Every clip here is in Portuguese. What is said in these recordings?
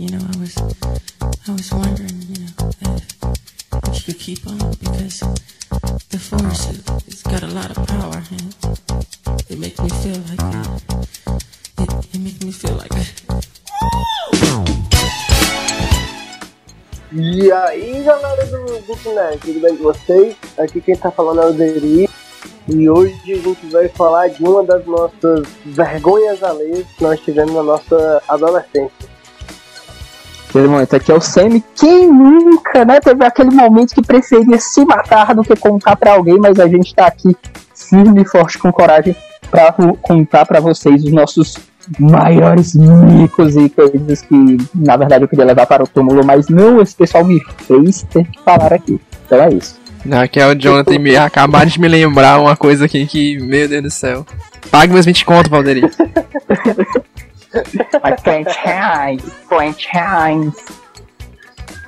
you know, I was, I was wondering, you know, if, if you could keep on because the force it's got a lot of power and it makes me feel like it, it, makes me feel like. E aí galera do Book Nerd, tudo bem com vocês? Aqui quem tá falando é o Deri e hoje a gente vai falar de uma das nossas vergonhas alheias que nós tivemos na nossa adolescência. Aquele momento aqui é o Sammy. Quem nunca, né? Teve aquele momento que preferia se matar do que contar para alguém, mas a gente tá aqui firme e forte com coragem para contar para vocês os nossos maiores micos e coisas que na verdade eu queria levar para o túmulo, mas não, esse pessoal me fez ter que falar aqui. Então é isso. Aqui é o Jonathan me acabar de me lembrar uma coisa aqui que, meu Deus do céu. Pague meus 20 conto, Valderi. Mas franchise, franchise.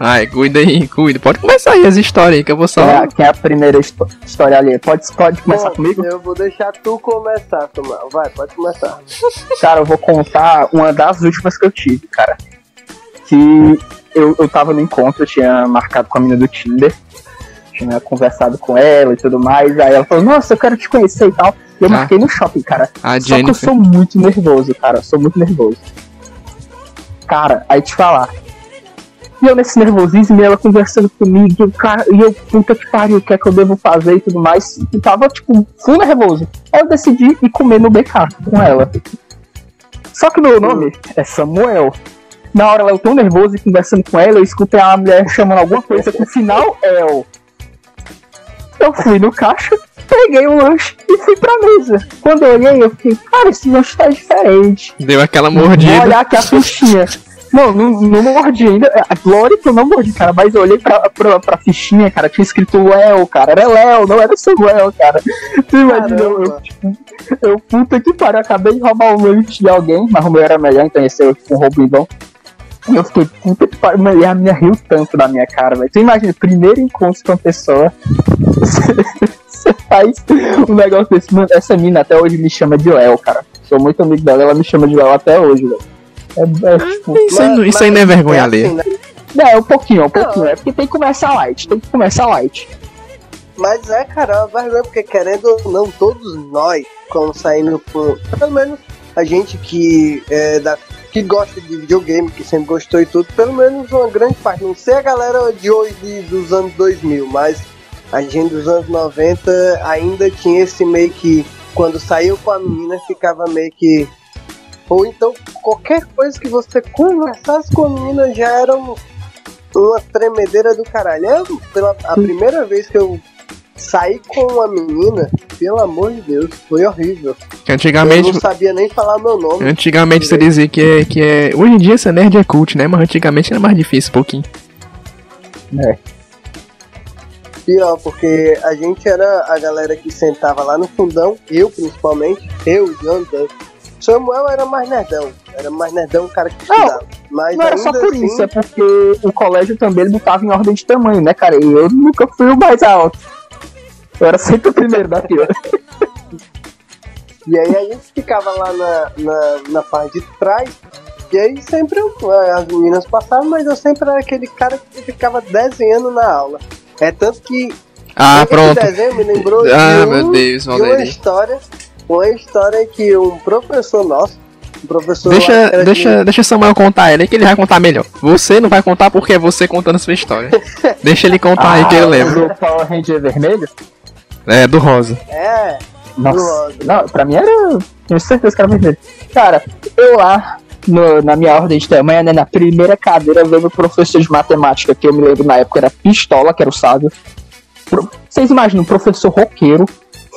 Ai, cuida aí, cuida. Pode começar aí as histórias aí que eu vou só. É, que é a primeira história ali. Pode, pode começar Bom, comigo? Eu vou deixar tu começar, Tomar. Vai, pode começar. Cara, eu vou contar uma das últimas que eu tive, cara. Que eu, eu tava no encontro, eu tinha marcado com a menina do Tinder. Tinha conversado com ela e tudo mais. Aí ela falou, nossa, eu quero te conhecer e tal. Eu Ah. marquei no shopping, cara. A Só que eu Jennifer. sou muito nervoso, cara. Sou muito nervoso. Cara, aí te falar. E eu nesse nervosismo, e ela conversando comigo, e eu, cara, e eu, puta que pariu, o que é que eu devo fazer e tudo mais. E tava, tipo, full nervoso. Aí eu decidi ir comer no BK com ela. Só que meu nome é Samuel. Na hora eu tão nervoso e conversando com ela, eu escutei a mulher chamando alguma coisa com o final El. Eu fui no caixa, peguei o lanche e fui pra mesa. Quando eu olhei, eu fiquei, cara, esse lanche tá diferente. Deu aquela Vou mordida. olhar aqui a fichinha. Não, não, não mordi ainda. A Glória que eu não mordi, cara. Mas eu olhei pra, pra, pra fichinha, cara. Tinha escrito Léo, cara. Era Léo, não era Samuel, cara. Tu imagina, eu, tipo, eu, puta que pariu. Acabei de roubar o lanche de alguém, mas o meu era melhor, então esse eu tipo, um roubidão. E eu fiquei, puta que pariu. E a minha riu tanto da minha cara, velho. Tu imagina, primeiro encontro com uma pessoa. Você faz um negócio desse. Mano, essa mina até hoje me chama de Léo, cara. Sou muito amigo dela, ela me chama de Léo até hoje, velho. É, é, tipo, Isso aí, não- isso aí não é vergonha alheia. assim, né? é, um pouquinho, um pouquinho. É porque tem que começar light, tem que começar light. Mas é, cara, é uma vergonha, porque querendo ou não, todos nós, quando saindo por. Pelo menos a gente que é da. Que gosta de videogame, que sempre gostou e tudo, pelo menos uma grande parte. Não sei a galera de hoje dos anos 2000, mas a gente dos anos 90 ainda tinha esse meio que. Quando saiu com a menina, ficava meio que. Ou então qualquer coisa que você conversasse com a menina já era um- uma tremedeira do caralho. Eu, pela a primeira vez que eu saí com uma menina, pelo amor de Deus, foi horrível. Que Eu antigamente. não sabia nem falar meu nome. Antigamente você dizia que é, que é. Hoje em dia ser nerd é cult, né? Mas antigamente era mais difícil um pouquinho. Pior, porque a gente era a galera que sentava lá no fundão, eu principalmente, eu, o Jonathan. Samuel era mais nerdão, era mais nerdão o cara que Não, estudava. Mas Não era só por assim, isso, é porque o colégio também ele botava em ordem de tamanho, né, cara? E eu nunca fui o mais alto. Eu era sempre o primeiro da fila. E aí a gente ficava lá na, na, na parte de trás. E aí sempre eu- as meninas passavam, mas eu sempre era aquele cara que ficava desenhando na aula. É tanto que Ah, esse pronto. desenho me lembrou Ah, de, meu um- Deus, de uma história. Uma história que um professor nosso, um professor que Deixa, era deixa, deixa Samuel contar ele, que ele vai contar melhor. Você não vai contar porque é você contando sua história. Deixa ele contar aí que eu lembro. Do Power Ranger vermelho? É, do Rosa. É, Nossa. Rosa. Não, pra mim era. Tenho certeza que era vermelho. Cara, eu lá, no- na minha ordem de tamanho, né, na primeira cadeira, veio o professor de matemática, que eu me lembro na época era Pistola, que era o sábio. Pro- Vocês imaginam, um professor roqueiro,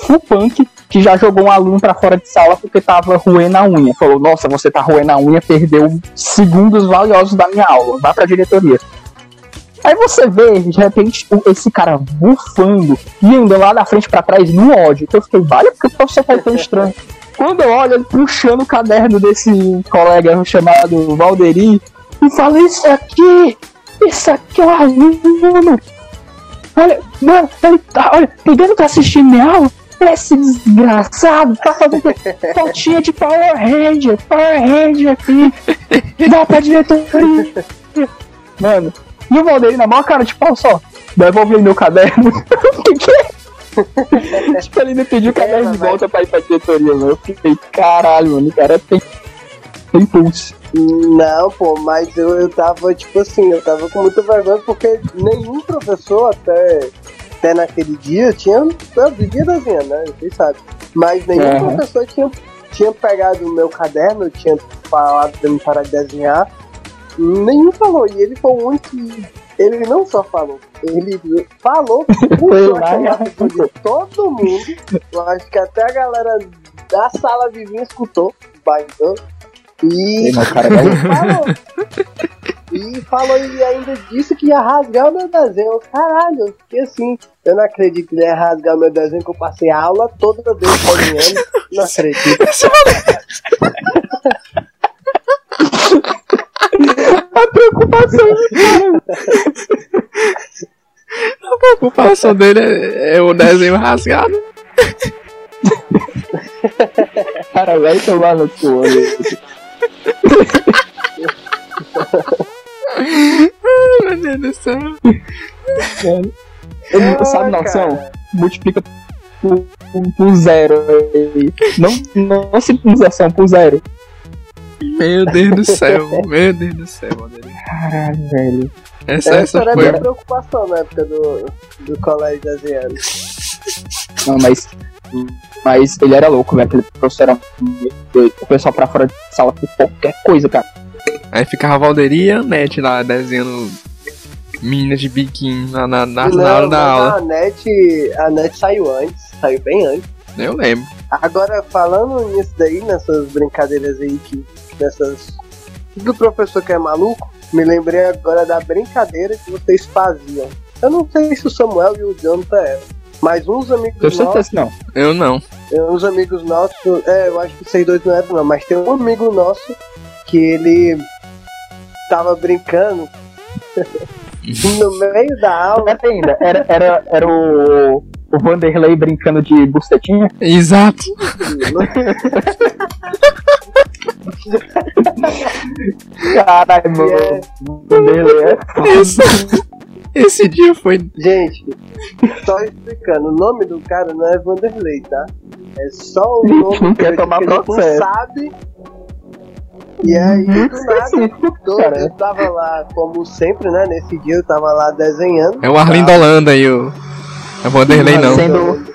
full punk, que já jogou um aluno pra fora de sala porque tava roendo a unha. Falou, nossa, você tá roendo a unha, perdeu segundos valiosos da minha aula, vá pra diretoria. Aí você vê, de repente, esse cara bufando e indo lá da frente pra trás no ódio. Que eu fiquei, vale, porque o professor tá tão estranho. Quando eu olho ele puxando o caderno desse colega chamado Valderi e fala: Isso aqui, isso aqui é um aluno. Olha, mano, ele tá, olha, ele não tá assistindo minha aula. esse desgraçado tá fazendo fotinha de Power Ranger, Power Ranger aqui. Dá pra diretoria. Mano, e o Valdeir na maior cara de pau só. Devolve aí meu caderno. É? tipo, ele me pediu o caderno de volta pra ir pra diretoria, mano. Eu fiquei, caralho, mano, o cara tem, tem pulso. Não, pô, mas eu, eu tava, tipo assim, eu tava com muita vergonha porque nenhum professor até, até naquele dia tinha. Eu vivia desenhando, né? Vocês sabem. Mas nenhum Uhum. professor tinha, tinha pegado o meu caderno, tinha falado pra me parar de desenhar. Nenhum falou, e ele foi o único que. Ele não só falou, ele falou, puxou a lá, chamada de todo mundo. Eu acho que até a galera da sala vizinha escutou. E Ei, o cara vai- falou. E falou e ainda disse que ia rasgar o meu desenho. Caralho, eu fiquei assim. Eu não acredito que ele ia rasgar o meu desenho, que eu passei a aula toda desenhando. Não acredito. A preocupação. A preocupação dele é, é o desenho rasgado. Cara, vai tomar no cu. Ai, meu Deus do céu. Ele, Ah, sabe, noção? Multiplica por, por, por zero. Não, não, não simplificação, por zero. Meu Deus do céu. Meu Deus do céu, Valdeir. Caralho, velho. Essa, Essa essa era a foi. minha preocupação na época do, do colégio desenhando. Não, mas. Mas ele era louco, velho. Aquele professor era muito doido. O pessoal pra fora de sala por qualquer coisa, cara. Aí ficava a Valdeir e a Anete lá desenhando meninas de biquíni na, na, na, na hora da aula. A net, a net saiu antes, saiu bem antes. Eu lembro. Agora, falando nisso daí, nessas brincadeiras aí, que, nessas. do professor que é maluco, me lembrei agora da brincadeira que vocês faziam. Eu não sei se o Samuel e o Jonathan eram, mas uns amigos certeza nossos, não. Eu não. uns amigos nossos, é, eu acho que vocês dois não eram, não, mas tem um amigo nosso que ele tava brincando no meio da aula. Era ainda. Era, era, era o. O Vanderlei brincando de bucetinha. Exato. Caralho, mano. é- Vanderlei é Esse, esse dia foi. Gente, só explicando, o nome do cara não é Vanderlei, tá? É só o nome Não que quer a tomar não processo. sabe. E aí, muito do nada, eu tava lá, como sempre, né? Nesse dia eu tava lá desenhando. É o Arlindo Holanda aí, o. É o Vanderlei não. Sendo,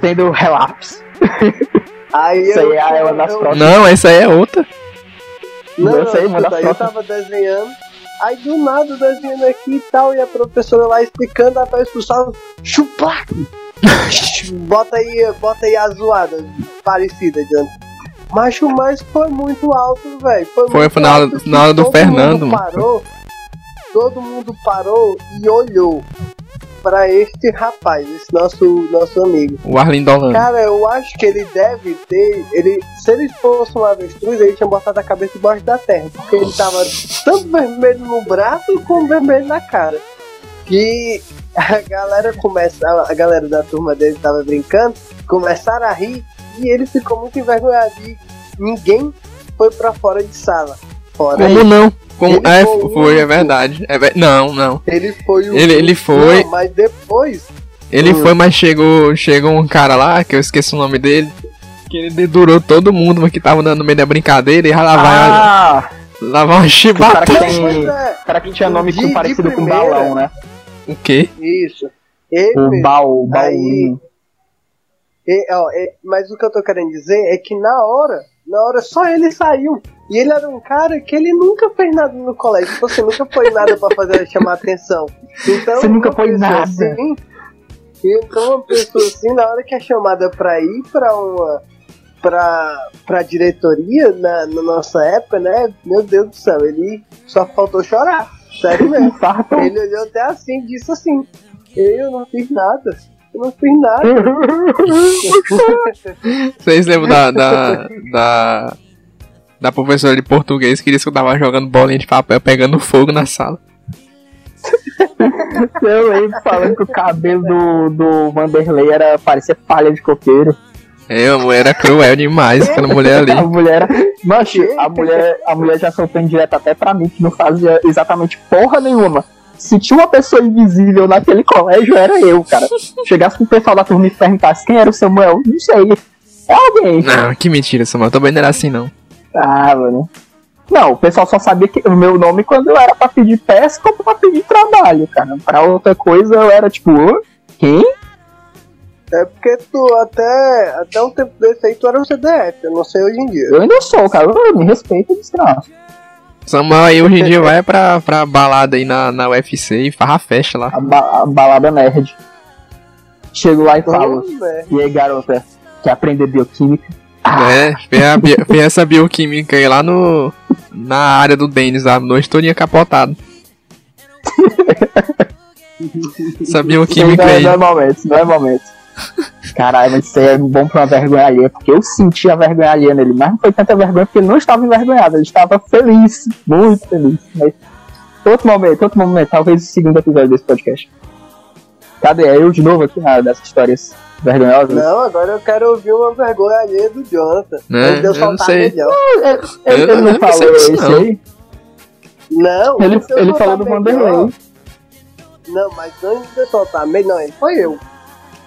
sendo relapse. Aí Isso eu, aí é uma das eu- próximas. Não, essa aí é outra. Não, não, Essa aí, manda escuta, aí a eu tava desenhando. Aí do nada desenhando aqui e tal, e a professora lá explicando, até expulsar chupar. bota aí, bota aí a zoada parecida, John. Macho, mas foi muito alto, velho. Foi, Foi, foi na hora- alto, na hora do todo Fernando, mundo mano. Parou, todo mundo parou e olhou pra este rapaz, esse nosso, nosso amigo. O Arlindo Holanda. Cara, eu acho que ele deve ter. Ele, se ele fosse um avestruz, ele tinha botado a cabeça debaixo da terra. Porque ele tava tanto vermelho no braço como vermelho na cara. Que a galera começa. A galera da turma dele tava brincando, começaram a rir e ele ficou muito envergonhado. E ninguém foi pra fora de sala. Fora Como ele. não? Como... Ele É, foi o foi, é verdade. É ver- Não, não. Ele foi o. Ele, ele foi. Não, mas depois. Ele Hum. foi, mas chegou, chegou um cara lá, que eu esqueci o nome dele, que ele dedurou todo mundo mas que tava dando no meio da brincadeira e lá vai Ah, lá vai uma o cara chibata. que tem. é, O cara que tinha nome De- com- de parecido com primeira. balão, né? O quê? isso. Ele O mesmo. baú, o Aí-. E, ó, e- mas o que eu tô querendo dizer é que na hora, na hora só ele saiu. E ele era um cara que ele nunca fez nada no colégio. Tipo assim, nunca foi nada pra fazer chamar atenção. Então, Você nunca foi nada. Assim, então uma pessoa assim, na hora que é chamada pra ir pra uma. Pra, pra diretoria na, na nossa época, né? Meu Deus do céu, ele só faltou chorar. Sério mesmo. Ele olhou até assim disse assim: Eu não fiz nada. Eu não fiz nada. Vocês lembram da, da, da, da professora de português que disse que eu tava jogando bolinha de papel pegando fogo na sala? Eu lembro falando que o cabelo do, do Vanderlei era, parecia palha de coqueiro. É, a mulher era cruel demais, aquela mulher ali. A mulher era. Macho, a mulher, a mulher já soltou direto até pra mim, que não fazia exatamente porra nenhuma. Se tinha uma pessoa invisível naquele colégio, era eu, cara. Chegasse pro pessoal da turma e perguntasse quem era o Samuel, não sei. É alguém. Não, que mentira, Samuel. Também não era assim, não. Ah, mano. Não, o pessoal só sabia que o meu nome quando eu era pra pedir pesca ou pra pedir trabalho, cara. Pra outra coisa eu era tipo, "Hã? quem? É porque tu até, até um tempo desse aí tu era o CDF, eu não sei hoje em dia. Eu ainda sou, cara. Ô, Me respeita, desgraça. Samuel aí hoje em dia vai pra, pra balada aí na, na UFC e farra festa lá. A, ba- a balada nerd. Chego lá e falo, é. e aí garota, quer aprender bioquímica? É, fez, essa bioquímica aí lá no. Na área do Denis, a noite todinha capotado. essa bioquímica não, aí. não é momento, não é momento. Caralho, mas isso aí é bom pra uma vergonha alheia, porque eu senti a vergonha alheia nele, mas não foi tanta vergonha porque ele não estava envergonhado, ele estava feliz, muito feliz. Mas outro momento, outro momento, talvez o segundo episódio desse podcast. Cadê? É eu de novo aqui na dessas histórias vergonhosas? Não, agora eu quero ouvir uma vergonha alheia do Jonathan. Né? Antes de Eu não sei. Ele, ele- Eu ele não não falou isso não. aí? Não, Ele, ele falou do Vanderlei. Não, mas antes de eu soltar melhor, não, ele foi eu.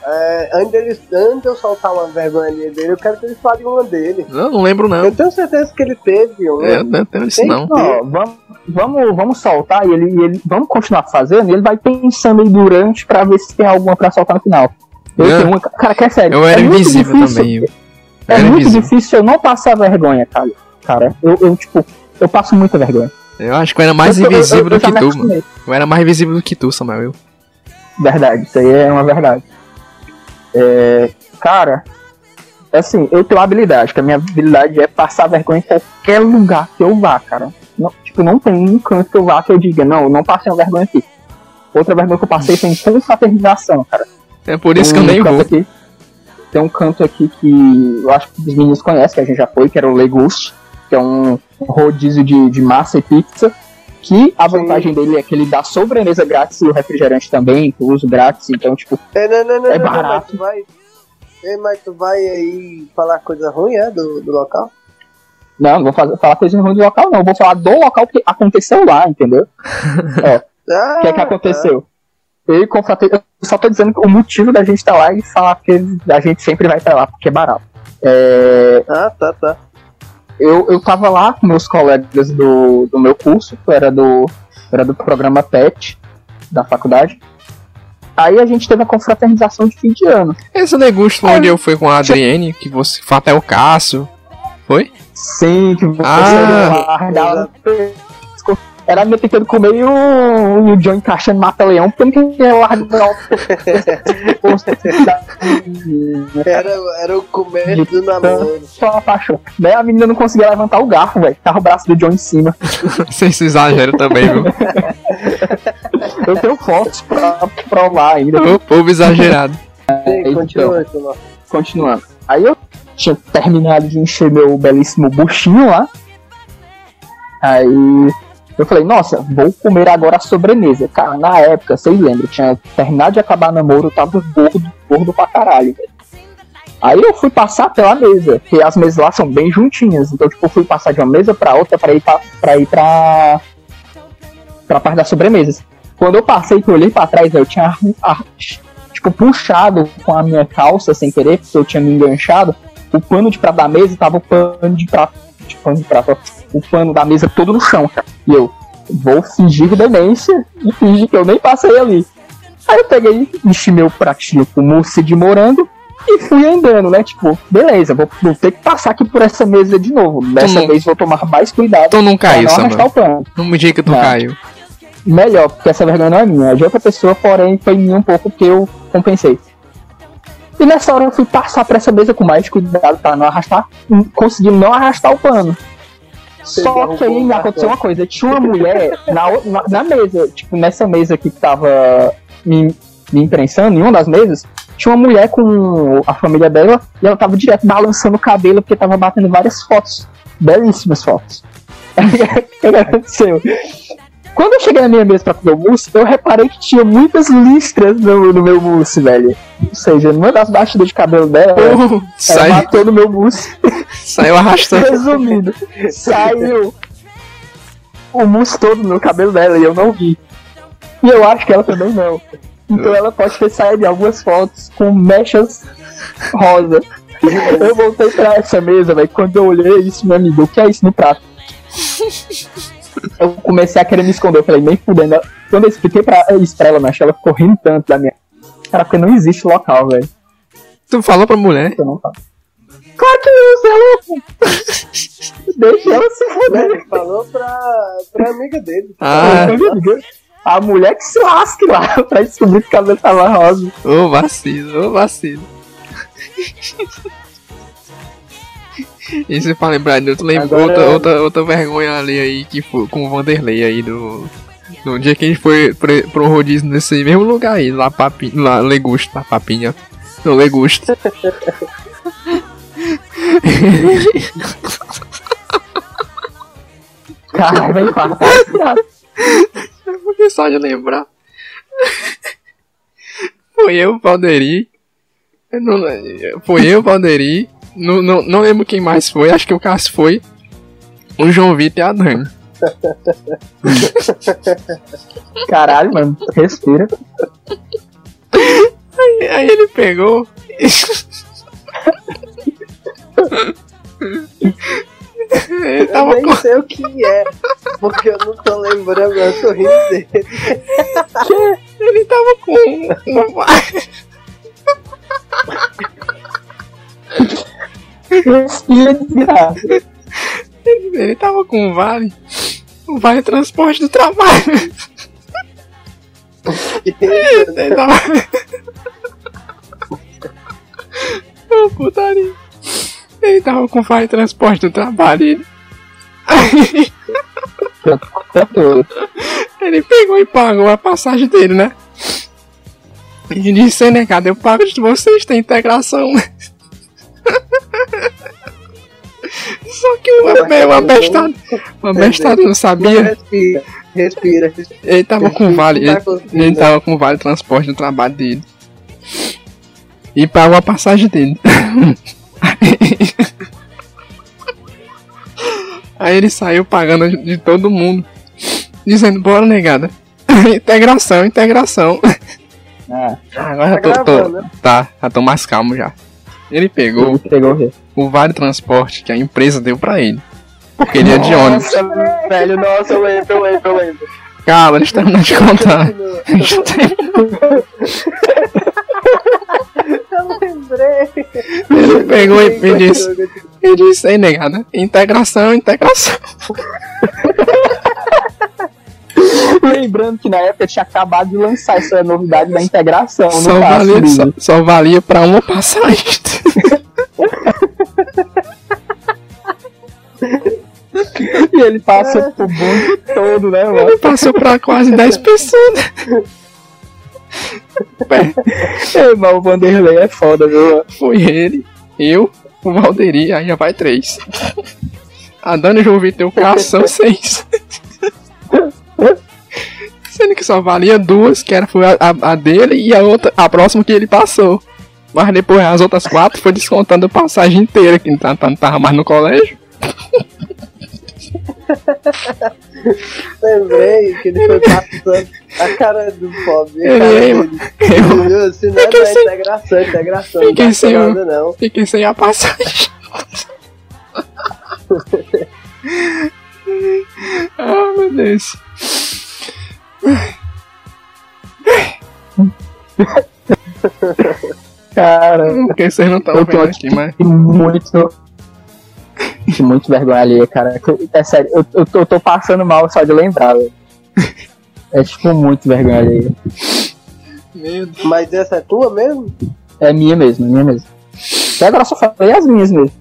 É, antes, dele, antes de eu soltar uma vergonha dele, eu quero que ele fale uma dele. Não, não lembro não. Eu tenho certeza que ele teve uma. Eu não tenho isso não. Ó, vamos, vamos, vamos soltar e ele, e ele. Vamos continuar fazendo e ele vai pensando aí durante pra ver se tem alguma pra soltar no final. Eu Não. tenho uma. Cara, que é sério. Eu era é muito invisível difícil- também. Eu É era muito invisível. difícil eu não passar vergonha, cara. Cara, eu, eu tipo, eu passo muita vergonha. Eu acho que eu era mais Eu- eu- eu- invisível eu do que tu, mano. Eu era mais invisível do que tu, Samuel. Eu. Verdade, isso aí é uma verdade. É, cara, assim, eu tenho habilidade, que a minha habilidade é passar vergonha em qualquer lugar que eu vá, cara. Não, tipo, não tem um canto que eu vá que eu diga, não, eu não passei uma vergonha aqui. Outra vergonha que eu passei foi em confraternização, cara. É por isso que Tem eu um nem vou. Aqui, tem um canto aqui que eu acho que os meninos conhecem, que a gente já foi, que era o Legus, que é um rodízio de, de massa e pizza. Que a Sim. vantagem dele é que ele dá sobremesa grátis e o refrigerante também, uso grátis. Então, tipo, É, não, não, não, É não, mas barato. tu vai. É, mas tu vai aí falar coisa ruim, é? Do, do local? Não, não vou fazer, falar coisa ruim do local, não. Eu vou falar do local que aconteceu lá, entendeu? Ah, O que é que aconteceu? Eu e confratei, eu só tô dizendo o motivo da gente estar lá e falar que a gente sempre vai pra lá, porque é barato. É, Ah, tá, tá. Eu, eu tava lá com meus colegas do, do meu curso, que era do, era do programa PET da faculdade. Aí a gente teve a confraternização de fim de ano. Esse negócio onde eu fui com a Adriane, que você foi até o Cássio. Foi? Sim, que você Ah. largava Era me tentando comer e o, o John encaixando mata-leão, porque não queria largar o. Era, era o começo do namoro. Só uma paixão. Daí a menina não conseguia levantar o garfo, velho. Tava o braço do John em cima. Vocês exageram também, viu? Eu tenho fotos pra provar ainda. O povo exagerado. Sim, então. continua, continua. Continuando. Aí eu tinha terminado de encher meu belíssimo buchinho lá. Aí eu falei, nossa, vou comer agora a sobremesa. Cara, na época, vocês lembram, tinha terminado de acabar namoro, eu tava gordo, gordo pra caralho. Aí eu fui passar pela mesa, porque as mesas lá são bem juntinhas. Então, tipo, eu fui passar de uma mesa pra outra pra ir pra, pra ir pra. pra parte das sobremesas. Quando eu passei, que eu olhei pra trás, eu tinha tipo, puxado com a minha calça sem querer, porque eu tinha me enganchado, o pano de prato da mesa tava o pano de prato, de pano de prato, o pano da mesa todo no chão, cara. E eu vou fingir demência e fingir que eu nem passei ali. Aí eu peguei, enchi meu pratinho com mousse de morango e fui andando, né? Tipo, beleza, vou, vou ter que passar aqui por essa mesa de novo. Dessa não- vez vou tomar mais cuidado Tu não pra caiu, não o pano. Não me diga que tu Não. caiu. Melhor, porque essa vergonha não é minha, é de outra pessoa, porém foi minha um pouco porque eu compensei. E nessa hora eu fui passar pra essa mesa com mais cuidado pra não arrastar, hum, consegui não arrastar o pano. Só que aí me aconteceu uma coisa, tinha uma mulher na, na, na mesa, tipo, nessa mesa aqui que tava me, me imprensando, em uma das mesas, tinha uma mulher com a família dela e ela tava direto balançando o cabelo porque tava batendo várias fotos, belíssimas fotos. O que aconteceu? Quando eu cheguei na minha mesa pra comer o mousse, eu reparei que tinha muitas listras no, no meu mousse, velho. Ou seja, numa das batidas de cabelo dela, ela sai, matou no meu mousse. saiu arrastando. Resumindo, saiu o mousse todo no cabelo dela e eu não vi. E eu acho que ela também não. Então ela pode ter saído em algumas fotos com mechas rosa. Eu voltei pra essa mesa, velho. Quando eu olhei isso, meu amigo, o que é isso no prato? Eu comecei a querer me esconder. Eu falei, nem fudendo. Quando eu expliquei pra, isso pra ela, mas ela ficou rindo tanto da minha. Cara, porque não existe local, velho. Tu falou pra mulher? Eu não falo. Claro que não, você é louco. Deixa ela se fuder. Ele falou pra, pra amiga dele. Ah, A mulher que se lasque lá pra descobrir que o cabelo tava rosa. ô vacilo, ô vacilo. Isso pra lembrar de outra, lem- Agora- outra, outra, outra vergonha ali aí que foi com o Vanderlei aí do. No dia que a gente foi pre- pro rodízio nesse mesmo lugar aí, lá papi, lá Legusto, lá papinha. No Legusto. Caralho, vai infartar. Porque só de lembrar. Foi eu, Valderi. Eu não, foi eu, Valderi. Não, não, não lembro quem mais foi, acho que o Cássio foi. O João Vitor e a Dani. Caralho, mano, respira. E aí ele pegou. ele Eu nem com. sei o que é, porque eu não tô lembrando, eu tô rindo dele. Ele tava com. Ele tava com o Vale. O Vale Transporte do Trabalho. Ele tava. Ô, putaria. Ele tava com o Vale Transporte do Trabalho. Ele... Ele pegou e pagou a passagem dele, né? E disse, negado, eu pago de vocês, tem integração. Só que o, o abestado, o abestado não sabia. Respira, respira. Ele tava com vale, ele, ele tava com o vale transporte no trabalho dele. E pagou a passagem dele. Aí ele saiu pagando de, todo mundo. Dizendo, bora negada. integração, integração. Ah, Agora Tá eu tô, tô- né? Tá, já tô mais calmo já. Ele pegou ele pegou o vale transporte que a empresa deu pra ele. Porque ele é de ônibus. Nossa, velho, nossa, eu lembro, eu lembro, eu lembro. Calma, deixa eu terminar de contar. Eu lembrei. Ele pegou e me disse. Eu disse, aí, negada, integração, integração. Lembrando que na época tinha acabado de lançar essa novidade da integração Só valia, só, só valia pra uma passagem. E ele passa pro mundo todo, né, mano? Ele passou pra quase 10 pessoas. Ei, mas o Vanderlei é foda, viu? Foi ele, eu, o Valderi, aí já vai três. A Dani João Vitor, o são seis. Sendo que só valia duas, que era, foi a, a- dele e a outra, a próxima que ele passou. Mas depois as outras quatro foi descontando a passagem inteira, que não tá- tá- não tava mais no colégio. Lembrei que ele foi passando a cara do pobre. Ele cara é, dele. Eu? Se não é Fiquei da sem- integração, integração. Fiquei não sem nada, não. fiquei sem a passagem. ah, meu Deus. Cara, Porque vocês não estão Eu tô vendo aqui. mas. que muito. Muito vergonha ali, cara. É sério, eu, eu, tô, eu tô passando mal só de lembrar, velho. É tipo muito vergonha ali. Mas essa é tua mesmo? É minha mesmo, é minha mesmo. Até agora eu só falei as minhas mesmo.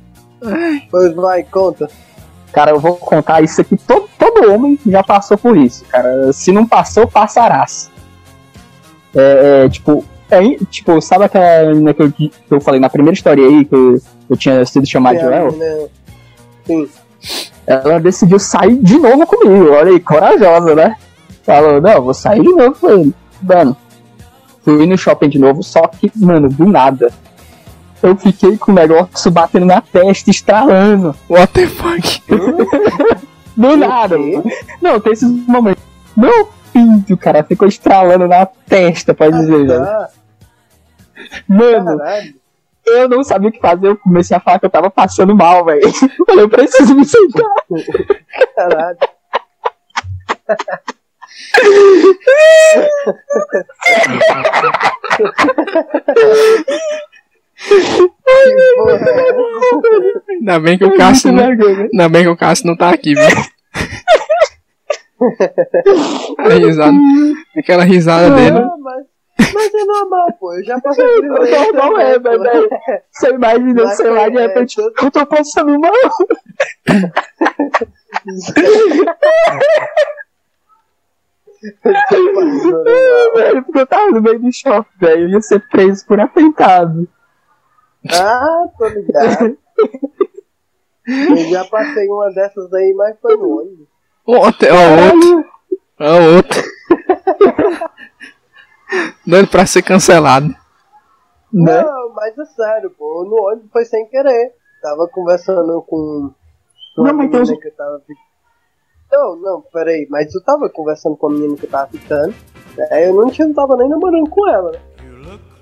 Pois vai, conta. Cara, eu vou contar isso aqui. Todo, todo homem já passou por isso, cara. Se não passou, passarás. É, é, tipo, é, tipo, sabe aquela menina que eu, que eu falei na primeira história aí, que eu, eu tinha sido chamado de Tem a Léo? Sim. Ela decidiu sair de novo comigo. Olha aí, corajosa, né? Falou, não, vou sair de novo com ele. Mano, fui no shopping de novo, só que, mano, do nada. Eu fiquei com o negócio batendo na testa, estralando. What the fuck? Do nada. Não, tem esses momentos. Meu pinto, cara, ficou estralando na testa, pode dizer, velho. Mano, caralho. eu não sabia o que fazer, eu comecei a falar que eu tava passando mal, velho. Falei, eu preciso me sentar. Caralho. É? Ainda bem que o Cássio não, ainda bem que o Cássio não tá aqui, viu? A risada, aquela risada dele. Ah, mas, mas é normal, pô. Eu já passei por isso. Normal é, também, mas, pô. velho, Você imagina, Mas sei lá, de é, repente, todo- eu tô passando mal. Passando mal. velho, porque eu tava no meio do shopping, velho. Eu ia ser preso por atentado. Ah, tô ligado. Eu já passei uma dessas aí, mas foi no ônibus. Outra, ó, outro, ó, outro. Doido pra ser cancelado. Né? Não, mas é sério, pô. No ônibus foi sem querer. Tava conversando com com Não, mas tem menina uns- que eu tava ficando. Não, não, peraí. Mas eu tava conversando com a menina que eu tava ficando. Aí eu não, tinha, não tava nem namorando com ela, né?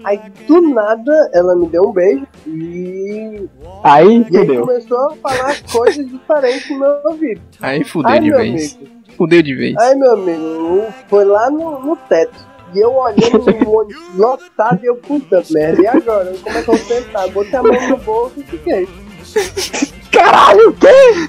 Aí do nada ela me deu um beijo e, Aí, e aí começou a falar coisas diferentes no meu ouvido. Aí fudeu Ai, de vez. amigo. Fudeu de vez. Aí, meu amigo, foi lá no, no teto. E eu olhando no ônibus lotado e eu, puta merda, e agora? Como é que eu vou sentar? Botei a mão no bolso e fiquei. Caralho, o quê?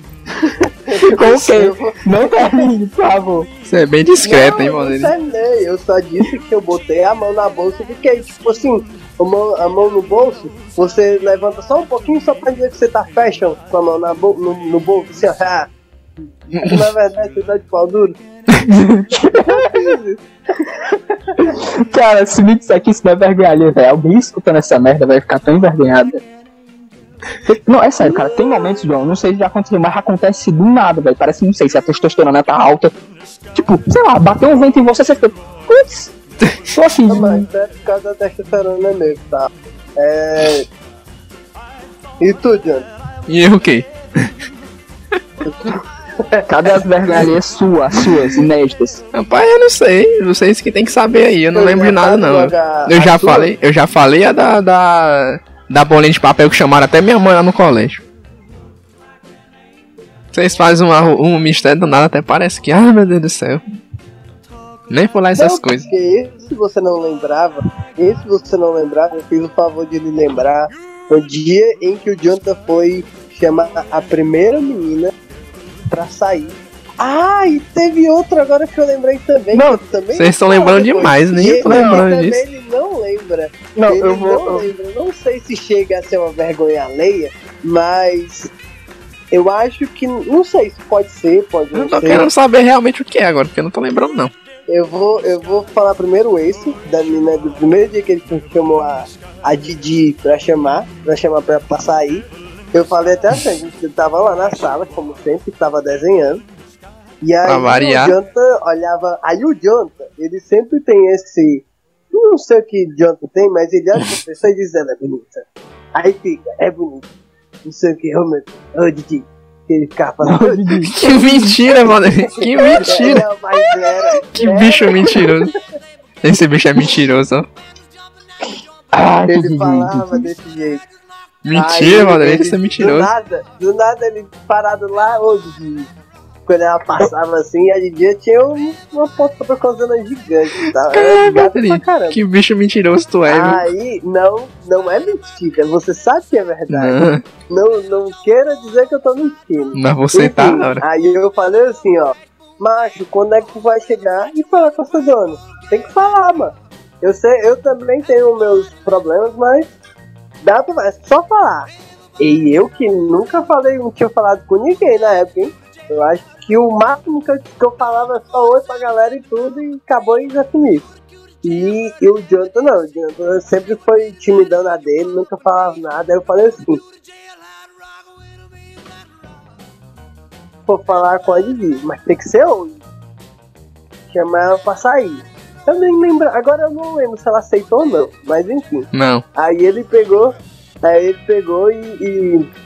Com Eu vou- Não termine, por favor. Você é bem discreto, hein, Não, eu mano? terminei, eu só disse que eu botei a mão na bolsa e fiquei, tipo assim, a mão, a mão no bolso, você levanta só um pouquinho só pra dizer que você tá fashion com a mão na bo no, no bolso, assim, ó. ah. Na verdade, você tá de pau duro. Cara, se me disser que isso não é vergonha ali, velho, alguém escutando essa merda vai ficar tão envergonhado. Não, é sério, cara, tem momentos, João, não sei se já aconteceu, mas acontece do nada, velho. Parece, não sei, se a testosterona tá alta. Tipo, sei lá, bateu um vento em você, você fica. Putz! Tô assim. Não, mas é por causa da testosterona mesmo, tá? É... E tu, John? E erro o quê? Cadê as vergonhas suas, as suas, inéditas? Rapaz, eu não sei. Vocês que tem que saber aí. Eu não Eu lembro já de nada, sabe não. Eu já sua? falei, eu já falei a da, da, da bolinha de papel que chamaram até minha mãe lá no colégio. Vocês fazem uma, um mistério do nada, até parece que, ah, meu Deus do céu. Nem falar essas não, coisas. Esse você não lembrava, esse você não lembrava, eu fiz o favor de lhe lembrar o dia em que o Jonathan foi chamar a primeira menina pra sair. Ah, e teve outro agora que eu lembrei também. Não, eu também vocês estão lembrando depois. demais, nem eu tô ele lembrando também disso. Ele não lembra. Não, ele eu vou. não eu- lembra. Não sei se chega a ser uma vergonha alheia, mas eu acho que. Não sei se pode ser, pode Eu não tô ser. querendo saber realmente o que é agora, porque eu não tô lembrando, não. Eu vou, eu vou falar primeiro esse, da menina do primeiro dia que ele chamou a, a Didi pra chamar, pra chamar pra, pra sair. Eu falei até assim, a gente tava lá na sala, como sempre, tava desenhando. E aí o Jonathan olhava. Aí o Jonathan, ele sempre tem esse. Não sei o que Jonathan tem, mas ele olha pra pessoa e diz, ela é bonita. Aí fica, é bonita. Não sei o que, ô meu Deus, ô Didi. Que ele ficava falando, Didi. Que mentira, mano. Que mentira. Era, Que bicho mentiroso. Esse bicho é mentiroso, ó. Ah, Ele falava desse jeito. Mentira, Aí, mano. ele- Ele é Do mentiroso. nada, do nada ele parado lá, ô Didi. Quando ela passava assim, a Didi tinha um- uma foto propaganda gigante. Tá? Caramba. que bicho mentiroso tu é? Aí, não, não é mentira. Você sabe que é verdade. Não, Não, não queira dizer que eu tô mentindo. mas você tá Enfim, na hora. Aí eu falei assim, ó. Macho, quando é que tu vai chegar e falar com a sua dona? Tem que falar, mano. Eu sei, eu também tenho meus problemas, mas dá pra é só falar. E eu que nunca falei, não tinha falado com ninguém na época, hein? Eu acho que o máximo que eu, que eu falava só oi pra galera e tudo e acabou e já comigo. E, e o Jonathan não, o Jonathan sempre foi timidão na dele, nunca falava nada. Aí eu falei assim, vou falar com a Didi, mas tem que ser hoje. chamar ela pra sair. Eu nem lembro, agora eu não lembro se ela aceitou ou não, mas enfim. Não. Aí ele pegou, aí ele pegou e. E,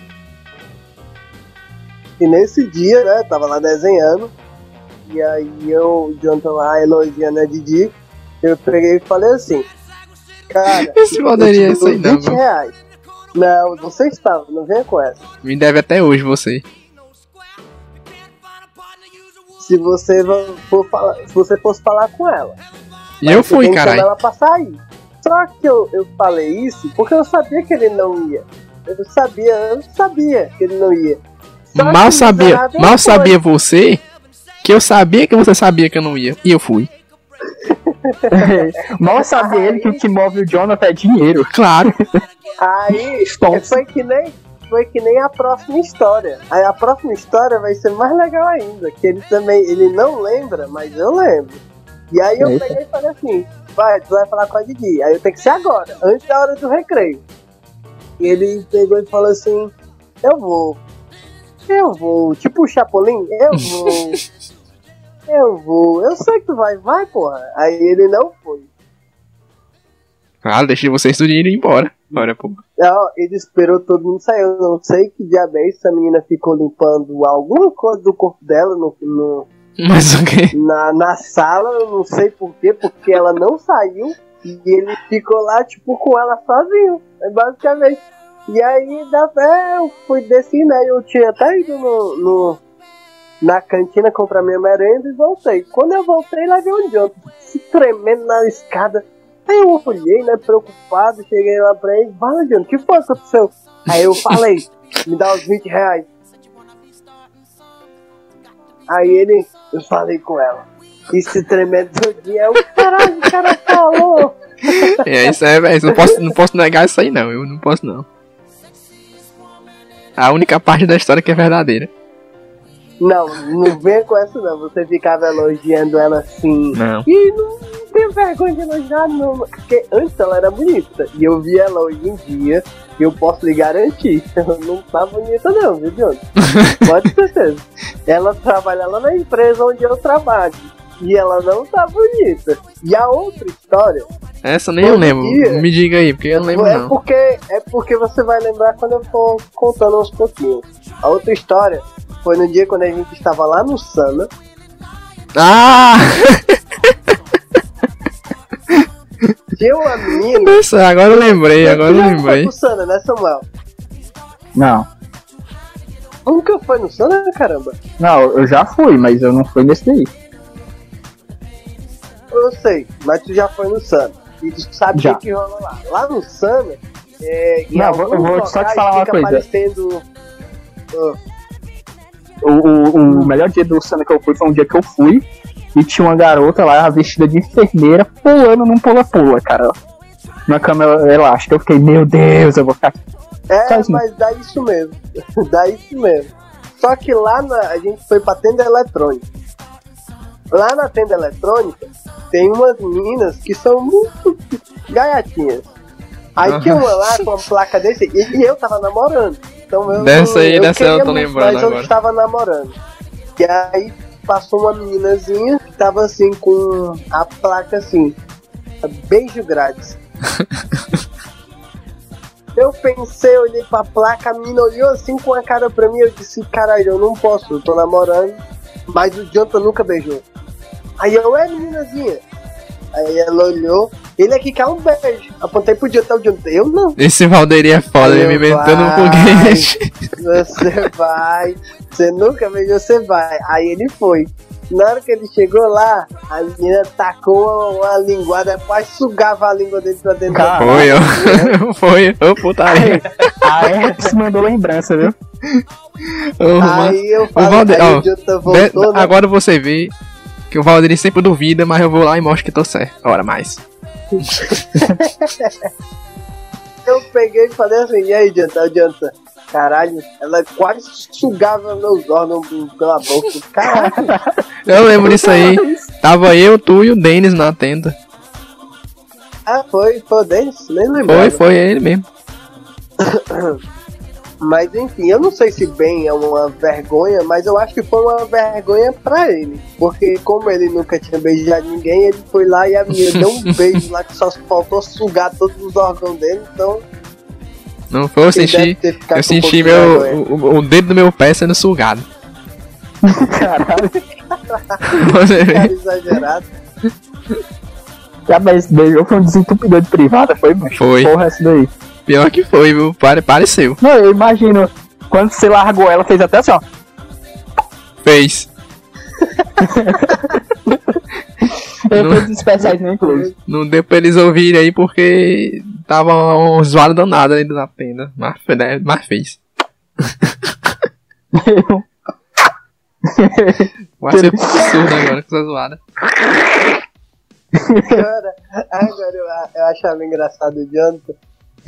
e nesse dia, né, tava lá desenhando, e aí eu, o Jonathan lá elogiando a Didi, eu peguei e falei assim, cara, Esse poderia eu te isso aí dou não, 20 mano. reais. Não, você estava, não venha com essa. Me deve até hoje você. Se você for falar, se você fosse falar com ela. E eu fui, caralho. ela pra sair. Só que eu, eu falei isso porque eu sabia que ele não ia. Eu sabia, eu sabia que ele não ia. Só que Mal o sabia, miserável mal foi. sabia você que eu sabia que você sabia que eu não ia. E eu fui. Mal sabia ele que o que move o Jonathan é dinheiro. Claro. Aí foi que nem foi que nem a próxima história. Aí a próxima história vai ser mais legal ainda, que ele também ele não lembra, mas eu lembro. E aí eu Eita. peguei e falei assim, vai, tu vai falar com a Didi. Aí eu tenho que ser agora, antes da hora do recreio. E ele pegou e falou assim, eu vou. Eu vou, tipo o Chapolin, eu vou. eu vou. Eu sei que tu vai, vai, porra. Aí ele não foi. Claro, deixei vocês tudo ir embora. Bora, pô. Não, ele esperou todo mundo sair. Eu não sei que diabo é isso. A menina ficou limpando alguma coisa do corpo dela no, no- Mas o quê? na, na sala. Eu não sei porquê, porque ela não saiu. E ele ficou lá, tipo, com ela sozinho. É basicamente. E aí, da é, eu fui descer, né? Eu tinha até ido no, no- na cantina comprar minha merenda e voltei. Quando eu voltei, lá vi eu se tremendo na escada. Aí eu olhei, né, preocupado, cheguei lá pra ele, fala, John, que foi que aconteceu? Aí eu falei, me dá os 20 reais. Aí ele, eu falei com ela. Se tremendo todinho, é o caralho, o cara falou. É isso é, velho. Não posso, não posso negar isso aí, não. Eu não posso, não. A única parte da história que é verdadeira. Não, não venha com essa não, você ficava elogiando ela assim. Não. E não tem vergonha de elogiar, não. Porque antes ela era bonita. E eu vi ela hoje em dia. E eu posso lhe garantir. Ela não tá bonita, não, viu, John? Pode ter certeza. Ela trabalha lá na empresa onde eu trabalho. E ela não tá bonita. E a outra história. Essa nem eu lembro. dia. Me diga aí, porque eu não lembro, é, não. porque, é porque você vai lembrar quando eu for contando aos pouquinhos. A outra história foi no dia quando a gente estava lá no Sana. Ah! Tinha uma menina. Nossa, agora eu lembrei, agora eu já foi lembrei. pro Sana, né, Samuel? Não. Nunca foi no Sana, caramba? Não, eu já fui, mas eu não fui nesse daí. Eu sei, mas tu já foi no Sana. E tu sabe o que, rola lá. Lá no Sana, é, Não, eu vou só te falar uma coisa. aparecendo. Ah, O, o, o melhor dia do Sana que eu fui foi um dia que eu fui e tinha uma garota lá vestida de enfermeira pulando num pula-pula, cara. Na cama elástica. Eu fiquei, meu Deus, eu vou ficar. É, isso. mas dá isso mesmo. dá isso mesmo. Só que lá na, a gente foi pra tenda eletrônica. Lá na tenda eletrônica tem umas meninas que são muito gaiatinhas. Aí Aham. tinha uma lá com uma placa desse e, e eu tava namorando. Então eu, Dessa aí, eu dessa eu tô muito, lembrando mas eu agora. estava namorando. E aí passou uma meninazinha que tava assim com a placa assim, beijo grátis. Eu pensei, olhei pra placa, a menina olhou assim com a cara pra mim, eu disse, caralho, eu não posso, eu tô namorando, mas o Jonathan nunca beijou. Aí eu, é meninazinha. Aí ela olhou, ele aqui quer um beijo. Apontei pro Jonathan, o Jonathan, eu não. Esse Valderi é foda, ele me inventando um foguete. Você vai, você nunca beijou, você vai. Aí ele foi. Na hora que ele chegou lá, a menina tacou uma, uma linguada, quase sugava a língua dele pra dentro Cara. da Foi, ó. Foi, ô putaria. A Herpes mandou lembrança, viu? Aí eu O falei, Valde- aí ó, o Jonathan voltou, né? Agora você vê que o Valderi sempre duvida, mas eu vou lá e mostro que tô certo. Ora mais. Eu peguei e falei assim, e aí, o Jonathan, caralho, ela quase sugava meus órgãos pela boca. Caralho, Eu lembro disso aí. Tava eu, tu e o Denis na tenda. ah, foi, foi o Denis? Nem lembro. Foi, foi ele mesmo. Mas enfim, eu não sei se bem é uma vergonha, mas eu acho que foi uma vergonha pra ele. Porque como ele nunca tinha beijado ninguém, ele foi lá e a menina deu um beijo lá que só faltou sugar todos os órgãos dele, então. Não foi, eu senti. Eu um senti de meu, o, o dedo do meu pé sendo sugado. Caralho. Cara exagerado. Já, mas esse beijo foi um desentupidor de privada, foi? Foi. Porra, essa daí. Pior que foi, viu? Pare- Pareceu. Não, eu imagino, quando você largou ela, fez até assim, ó. Fez. Não. Efeitos especiais não inclusos. Não deu pra eles ouvirem aí porque tava um zoado danado aí na tenda. Mas, né? mas fez. Vai ser absurdo agora com essa zoada. Cara, agora eu, eu achava engraçado o Jonathan.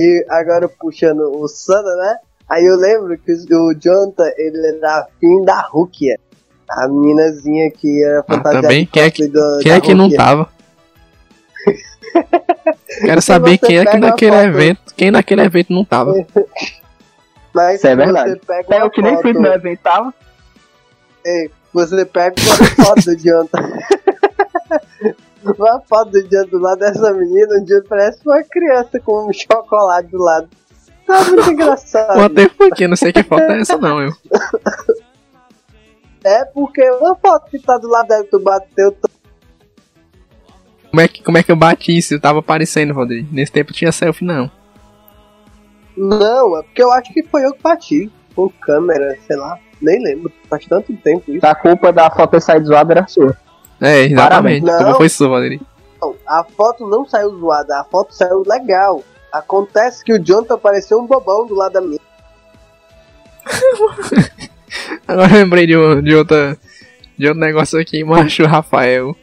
E agora puxando o Sana, né? Aí eu lembro que o Jonathan, ele era afim da Rukia. A meninazinha que era Ah, fantasiada também? de Quem é que, da- quem é que não tava? Quero saber quem é que naquele foto- evento. Quem naquele evento não tava. Mas Isso é verdade. Você pega É o que nem fui foto, no evento, tava. Ei, você pega uma foto do Jonathan. Uma foto do Jonathan do lado dessa menina, o Jonathan parece uma criança com um chocolate do lado. Tá muito engraçado. Até porque eu não sei que foto é essa não, eu. É porque uma foto que tá do lado dela, tu bateu, tu- Como é que, como é que eu bati isso? Eu tava aparecendo, Rodrigo. Nesse tempo tinha selfie, não. Não, é porque eu acho que foi eu que bati. Com câmera, sei lá. Nem lembro. Faz tanto tempo isso. A culpa da foto ter saído zoada era sua. É, exatamente. Parabéns. Como Não. foi sua? Não, a foto não saiu zoada, a foto saiu legal. Acontece que o Jonathan pareceu um bobão do lado da minha. Agora eu lembrei de, um- de outra. De outro negócio aqui, macho Rafael.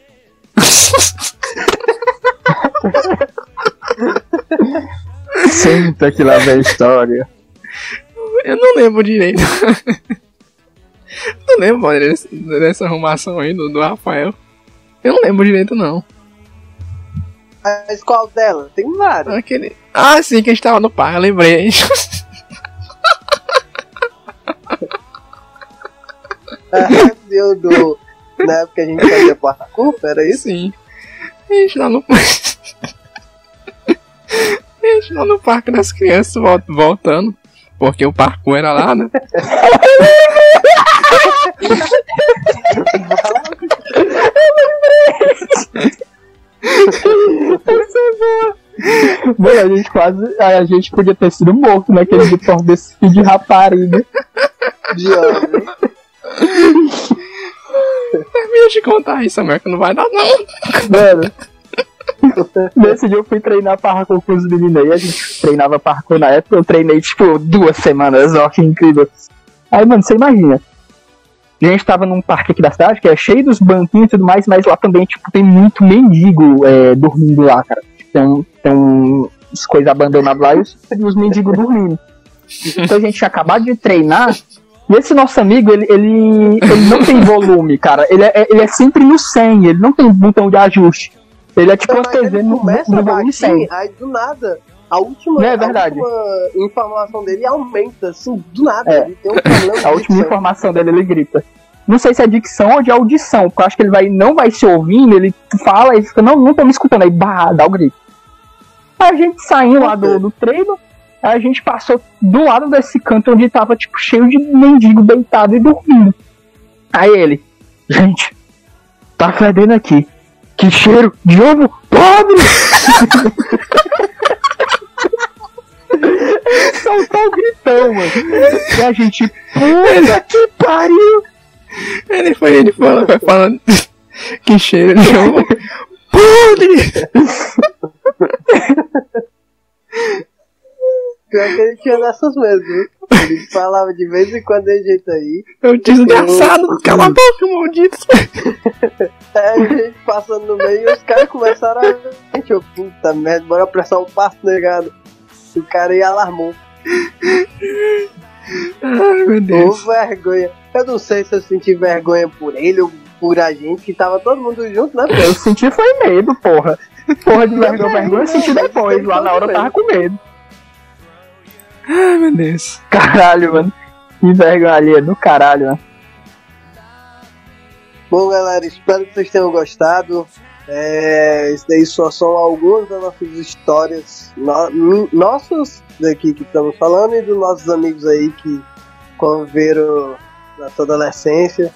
Senta que lá vem a história. Eu não lembro direito. não lembro, mano, desse- dessa arrumação aí do, do Rafael. Eu não lembro direito, não. Mas qual dela? Tem várias. Aquele... Ah, sim, que a gente tava no parque, eu lembrei. Deu do. Na época que a gente fazia parkour, era isso? Sim. A gente lá no. a gente lá no parque das crianças vol- voltando. Porque o parkour era lá, né? Mano, a gente quase. A gente podia ter sido morto naquele por desse filho de rapariga. De homem. Termina de contar isso, América, não vai dar, não. Mano. Nesse dia eu fui treinar parkour com os meninos aí. A gente treinava parkour na época. Eu treinei, tipo, duas semanas. Ó, que incrível. Aí, mano, você imagina. A gente tava num parque aqui da cidade que é cheio dos banquinhos e tudo mais, mas lá também, tipo, tem muito mendigo é, dormindo lá, cara. Tem, tem uns coisas abandonadas lá e os, os mendigos dormindo. Então a gente tinha acabado de treinar. E esse nosso amigo, ele, ele, ele não tem volume, cara. Ele é, ele é sempre no 100, ele não tem botão de ajuste. Ele é tipo uma Mas TV no, no volume 100. baixinho, aí do nada. A última, é verdade. última informação dele aumenta, assim, do nada. É. Ele tem um problema A última informação dele, ele grita. Não sei se é dicção ou de audição, porque eu acho que ele vai, não vai se ouvindo, ele fala e fica, não, não tô me escutando, aí bah, dá o grito. Aí a gente saiu lá do, do treino, a gente passou do lado desse canto onde tava, tipo, cheio de mendigo deitado e dormindo. Aí ele, gente, tá fedendo aqui. Que cheiro de ovo podre! Ele soltou o gritão, mano. E a gente, puta que pariu! Ele foi, ele foi, foi falando que cheiro de ovo podre. Pior que ele tinha dessas mesmo. Ele falava de vez em quando desse jeito aí. Eu desgraçado, cala a boca, maldito. Aí a gente passando no meio e os caras começaram a. Gente, eu, puta merda, bora apressar um passo negado. O cara aí alarmou. Ai, meu Deus. vergonha. Eu não sei se eu senti vergonha por ele ou por a gente, que tava todo mundo junto, né? Eu senti foi medo, porra. Porra de vergonha, vergonha eu senti depois. Lá na hora eu tava com medo. Ai, meu Deus. Caralho, mano. Que vergonha ali, do caralho, mano. Bom, galera, espero que vocês tenham gostado. É, isso daí só são algumas das nossas histórias, no, nossas daqui que estamos falando e dos nossos amigos aí que conviveram na sua adolescência.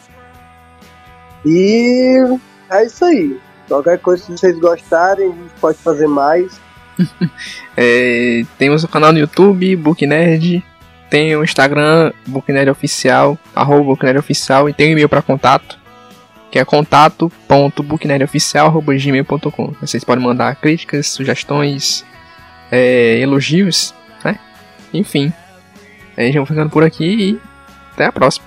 E é isso aí. Qualquer coisa, se vocês gostarem, a gente pode fazer mais. é, temos o canal no YouTube, Book Nerd. Tem o Instagram, Book Nerd Oficial, arroba Book Nerd Oficial. E tem o e-mail para contato, que é contato.booknerdoficial.gmail.com. Vocês podem mandar críticas, sugestões, é, elogios, né? Enfim. A gente vai ficando por aqui e até a próxima.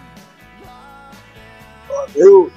Valeu!